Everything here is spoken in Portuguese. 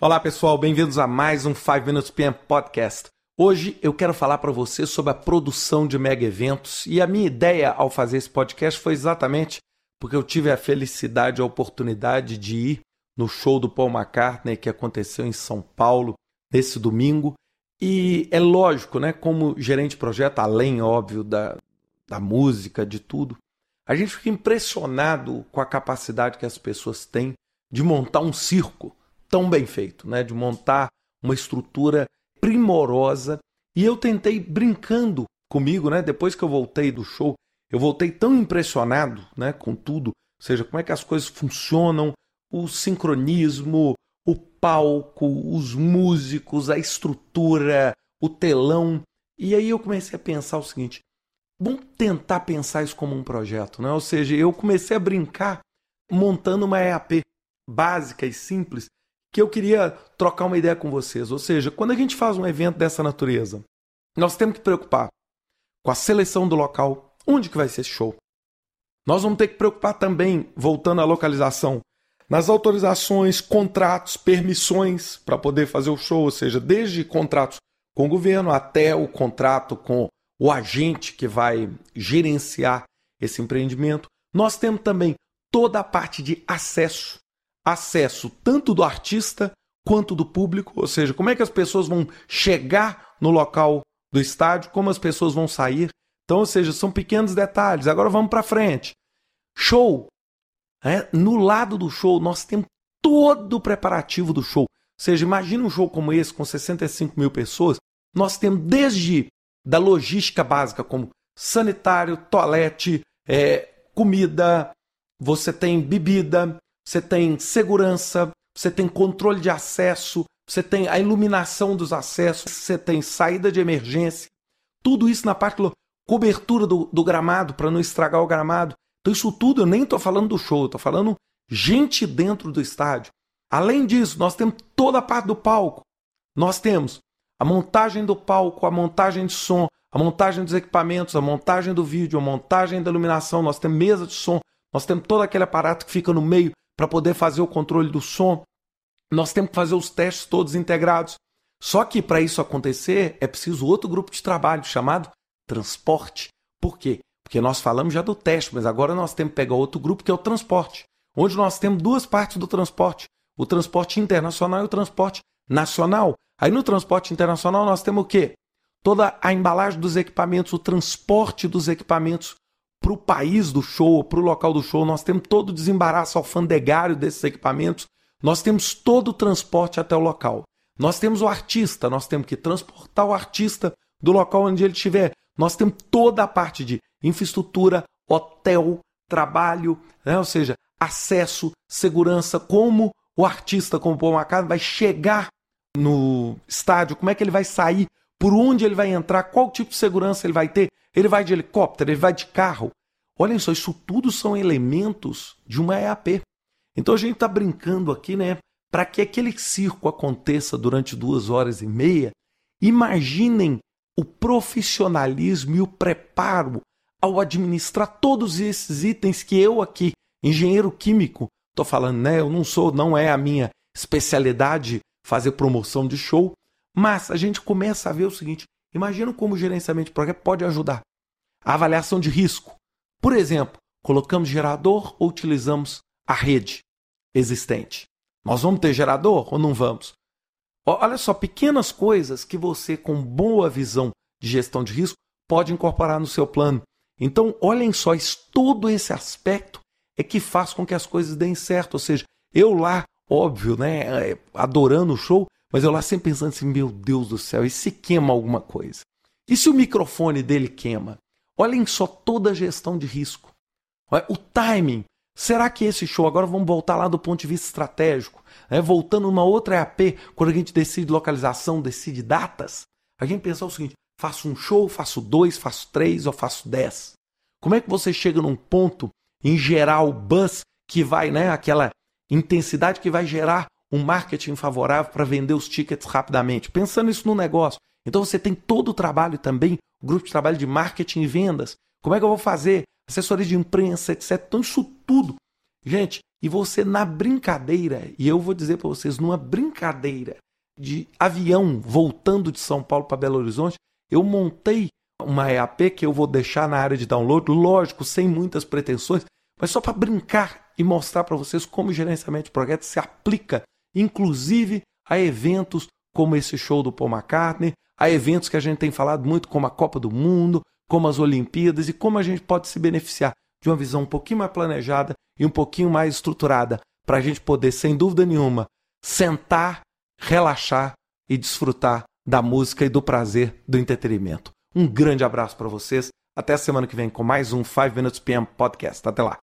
Olá pessoal, bem-vindos a mais um 5 Minutes PM Podcast. Hoje eu quero falar para você sobre a produção de mega eventos e a minha ideia ao fazer esse podcast foi exatamente porque eu tive a felicidade, a oportunidade de ir no show do Paul McCartney que aconteceu em São Paulo nesse domingo. E é lógico, né, como gerente de projeto, além, óbvio, da, da música, de tudo, a gente fica impressionado com a capacidade que as pessoas têm de montar um circo tão bem feito, né? de montar uma estrutura primorosa. E eu tentei brincando comigo, né? depois que eu voltei do show, eu voltei tão impressionado né, com tudo, ou seja, como é que as coisas funcionam, o sincronismo, o palco, os músicos, a estrutura, o telão. E aí eu comecei a pensar o seguinte: vamos tentar pensar isso como um projeto, né? Ou seja, eu comecei a brincar montando uma EAP básica e simples que eu queria trocar uma ideia com vocês. Ou seja, quando a gente faz um evento dessa natureza, nós temos que preocupar com a seleção do local, onde que vai ser esse show. Nós vamos ter que preocupar também, voltando à localização, nas autorizações, contratos, permissões para poder fazer o show, ou seja, desde contratos com o governo até o contrato com o agente que vai gerenciar esse empreendimento. Nós temos também toda a parte de acesso acesso tanto do artista quanto do público, ou seja, como é que as pessoas vão chegar no local do estádio, como as pessoas vão sair. Então, ou seja, são pequenos detalhes. Agora vamos para frente. Show. É, no lado do show, nós temos todo o preparativo do show. Ou seja, imagine um show como esse, com 65 mil pessoas. Nós temos desde da logística básica, como sanitário, toalete, é, comida, você tem bebida, você tem segurança, você tem controle de acesso, você tem a iluminação dos acessos, você tem saída de emergência, tudo isso na parte cobertura do, do gramado para não estragar o gramado. Então isso tudo eu nem estou falando do show, estou falando gente dentro do estádio. Além disso, nós temos toda a parte do palco. Nós temos a montagem do palco, a montagem de som, a montagem dos equipamentos, a montagem do vídeo, a montagem da iluminação, nós temos mesa de som, nós temos todo aquele aparato que fica no meio para poder fazer o controle do som. Nós temos que fazer os testes todos integrados. Só que para isso acontecer é preciso outro grupo de trabalho chamado transporte. Por quê? Porque nós falamos já do teste, mas agora nós temos que pegar outro grupo que é o transporte, onde nós temos duas partes do transporte: o transporte internacional e o transporte nacional. Aí no transporte internacional nós temos o quê? Toda a embalagem dos equipamentos, o transporte dos equipamentos para o país do show, para o local do show, nós temos todo o desembaraço alfandegário desses equipamentos, nós temos todo o transporte até o local. Nós temos o artista, nós temos que transportar o artista do local onde ele estiver. Nós temos toda a parte de infraestrutura, hotel, trabalho, né? ou seja, acesso, segurança, como o artista, como o Paul McCartney, vai chegar no estádio, como é que ele vai sair, por onde ele vai entrar, qual tipo de segurança ele vai ter. Ele vai de helicóptero, ele vai de carro. Olhem só, isso tudo são elementos de uma EAP. Então a gente está brincando aqui, né? Para que aquele circo aconteça durante duas horas e meia, imaginem o profissionalismo e o preparo ao administrar todos esses itens que eu aqui, engenheiro químico, estou falando, né? Eu não sou, não é a minha especialidade fazer promoção de show, mas a gente começa a ver o seguinte: imagina como o gerenciamento de projeto pode ajudar. A avaliação de risco. Por exemplo, colocamos gerador ou utilizamos a rede existente? Nós vamos ter gerador ou não vamos? Olha só, pequenas coisas que você, com boa visão de gestão de risco, pode incorporar no seu plano. Então, olhem só, todo esse aspecto é que faz com que as coisas deem certo. Ou seja, eu lá, óbvio, né, é, adorando o show, mas eu lá sempre pensando assim, meu Deus do céu, e se queima alguma coisa? E se o microfone dele queima? Olhem só toda a gestão de risco. O timing. Será que esse show, agora vamos voltar lá do ponto de vista estratégico, né? voltando numa outra EAP, quando a gente decide localização, decide datas, a gente pensa o seguinte: faço um show, faço dois, faço três ou faço dez. Como é que você chega num ponto, em gerar o buzz que vai, né, aquela intensidade que vai gerar um marketing favorável para vender os tickets rapidamente? Pensando isso no negócio. Então você tem todo o trabalho também, grupo de trabalho de marketing e vendas. Como é que eu vou fazer? Assessoria de imprensa, etc. Então isso tudo, gente, e você na brincadeira, e eu vou dizer para vocês, numa brincadeira de avião voltando de São Paulo para Belo Horizonte, eu montei uma EAP que eu vou deixar na área de download, lógico, sem muitas pretensões, mas só para brincar e mostrar para vocês como o gerenciamento de projetos se aplica, inclusive a eventos como esse show do Paul McCartney, a eventos que a gente tem falado muito, como a Copa do Mundo, como as Olimpíadas, e como a gente pode se beneficiar de uma visão um pouquinho mais planejada e um pouquinho mais estruturada, para a gente poder, sem dúvida nenhuma, sentar, relaxar e desfrutar da música e do prazer do entretenimento. Um grande abraço para vocês. Até semana que vem com mais um 5 Minutes PM Podcast. Até lá.